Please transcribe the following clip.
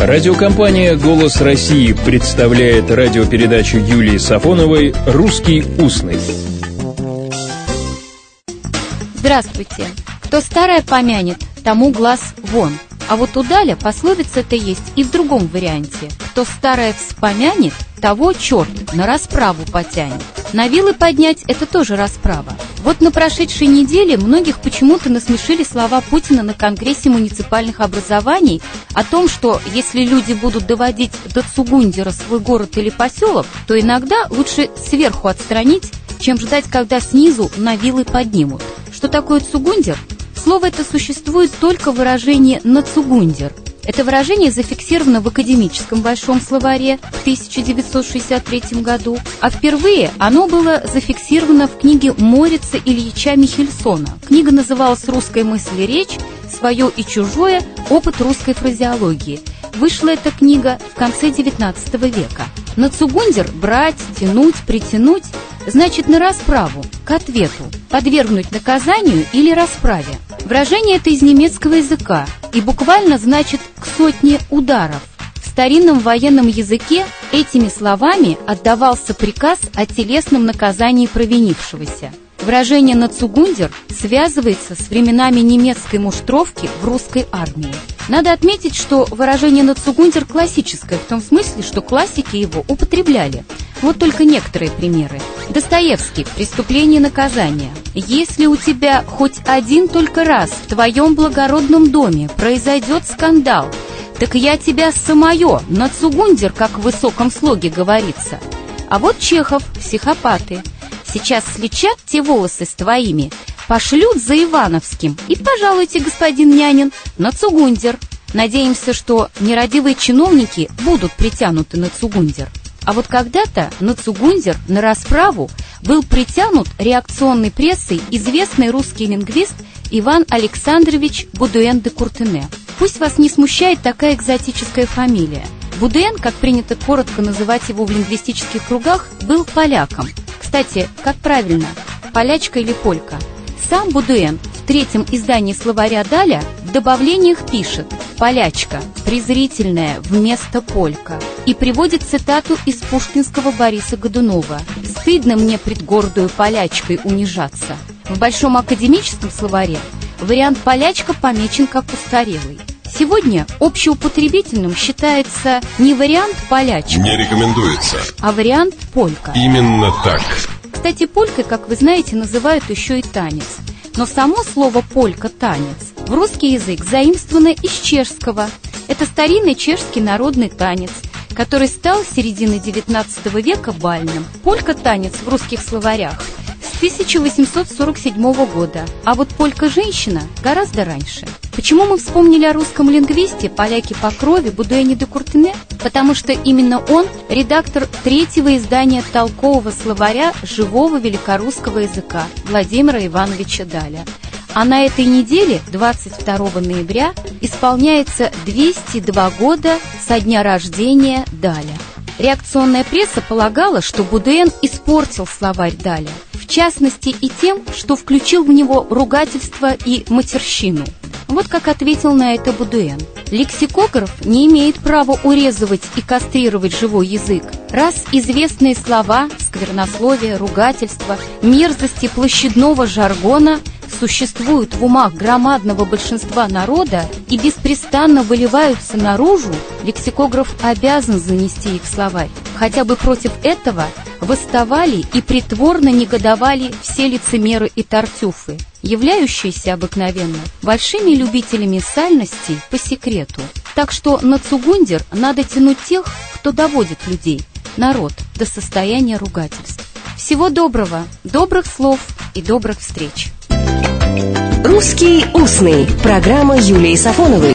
Радиокомпания «Голос России» представляет радиопередачу Юлии Сафоновой «Русский устный». Здравствуйте. Кто старое помянет, тому глаз вон. А вот у Даля пословица-то есть и в другом варианте. Кто старое вспомянет, того черт на расправу потянет. На вилы поднять – это тоже расправа. Вот на прошедшей неделе многих почему-то насмешили слова Путина на Конгрессе муниципальных образований о том, что если люди будут доводить до Цугундера свой город или поселок, то иногда лучше сверху отстранить, чем ждать, когда снизу на вилы поднимут. Что такое Цугундер? Слово это существует только в выражении «на Цугундер», это выражение зафиксировано в академическом большом словаре в 1963 году, а впервые оно было зафиксировано в книге Морица Ильича Михельсона. Книга называлась «Русская мысль и речь. Свое и чужое. Опыт русской фразеологии». Вышла эта книга в конце XIX века. На цугундер брать, тянуть, притянуть значит на расправу, к ответу, подвергнуть наказанию или расправе. Выражение это из немецкого языка и буквально значит «к сотне ударов». В старинном военном языке этими словами отдавался приказ о телесном наказании провинившегося. Выражение «нацугундер» связывается с временами немецкой муштровки в русской армии. Надо отметить, что выражение «нацугундер» классическое, в том смысле, что классики его употребляли. Вот только некоторые примеры. Достоевский «Преступление и наказание». Если у тебя хоть один только раз в твоем благородном доме произойдет скандал, так я тебя самое, на цугундер, как в высоком слоге говорится. А вот Чехов, психопаты – Сейчас слечат те волосы с твоими, пошлют за Ивановским. И пожалуйте, господин Нянин, на Цугундер. Надеемся, что нерадивые чиновники будут притянуты на Цугундер. А вот когда-то на Цугундер, на расправу, был притянут реакционной прессой известный русский лингвист Иван Александрович Будуэн де Куртене. Пусть вас не смущает такая экзотическая фамилия. Будуэн, как принято коротко называть его в лингвистических кругах, был поляком – кстати, как правильно, полячка или полька? Сам Будуэн в третьем издании словаря Даля в добавлениях пишет «полячка», презрительная вместо полька, и приводит цитату из пушкинского Бориса Годунова «Стыдно мне пред гордую полячкой унижаться». В Большом академическом словаре вариант «полячка» помечен как устарелый. Сегодня общеупотребительным считается не вариант полячка. Не рекомендуется. А вариант полька. Именно так. Кстати, полькой, как вы знаете, называют еще и танец. Но само слово «полька» – танец. В русский язык заимствовано из чешского. Это старинный чешский народный танец, который стал с середины XIX века бальным. Полька-танец в русских словарях – 1847 года, а вот полька-женщина гораздо раньше. Почему мы вспомнили о русском лингвисте, поляке по крови Будуэне де Куртене? Потому что именно он редактор третьего издания толкового словаря живого великорусского языка Владимира Ивановича Даля. А на этой неделе, 22 ноября, исполняется 202 года со дня рождения Даля. Реакционная пресса полагала, что Будуэн испортил словарь Даля – частности и тем, что включил в него ругательство и матерщину. Вот как ответил на это Будуэн. Лексикограф не имеет права урезывать и кастрировать живой язык. Раз известные слова, сквернословие, ругательство, мерзости площадного жаргона существуют в умах громадного большинства народа и беспрестанно выливаются наружу, лексикограф обязан занести их в словарь. Хотя бы против этого восставали и притворно негодовали все лицемеры и тартюфы, являющиеся обыкновенно большими любителями сальностей по секрету. Так что на Цугундер надо тянуть тех, кто доводит людей, народ, до состояния ругательств. Всего доброго, добрых слов и добрых встреч! «Русский устный» – программа Юлии Сафоновой.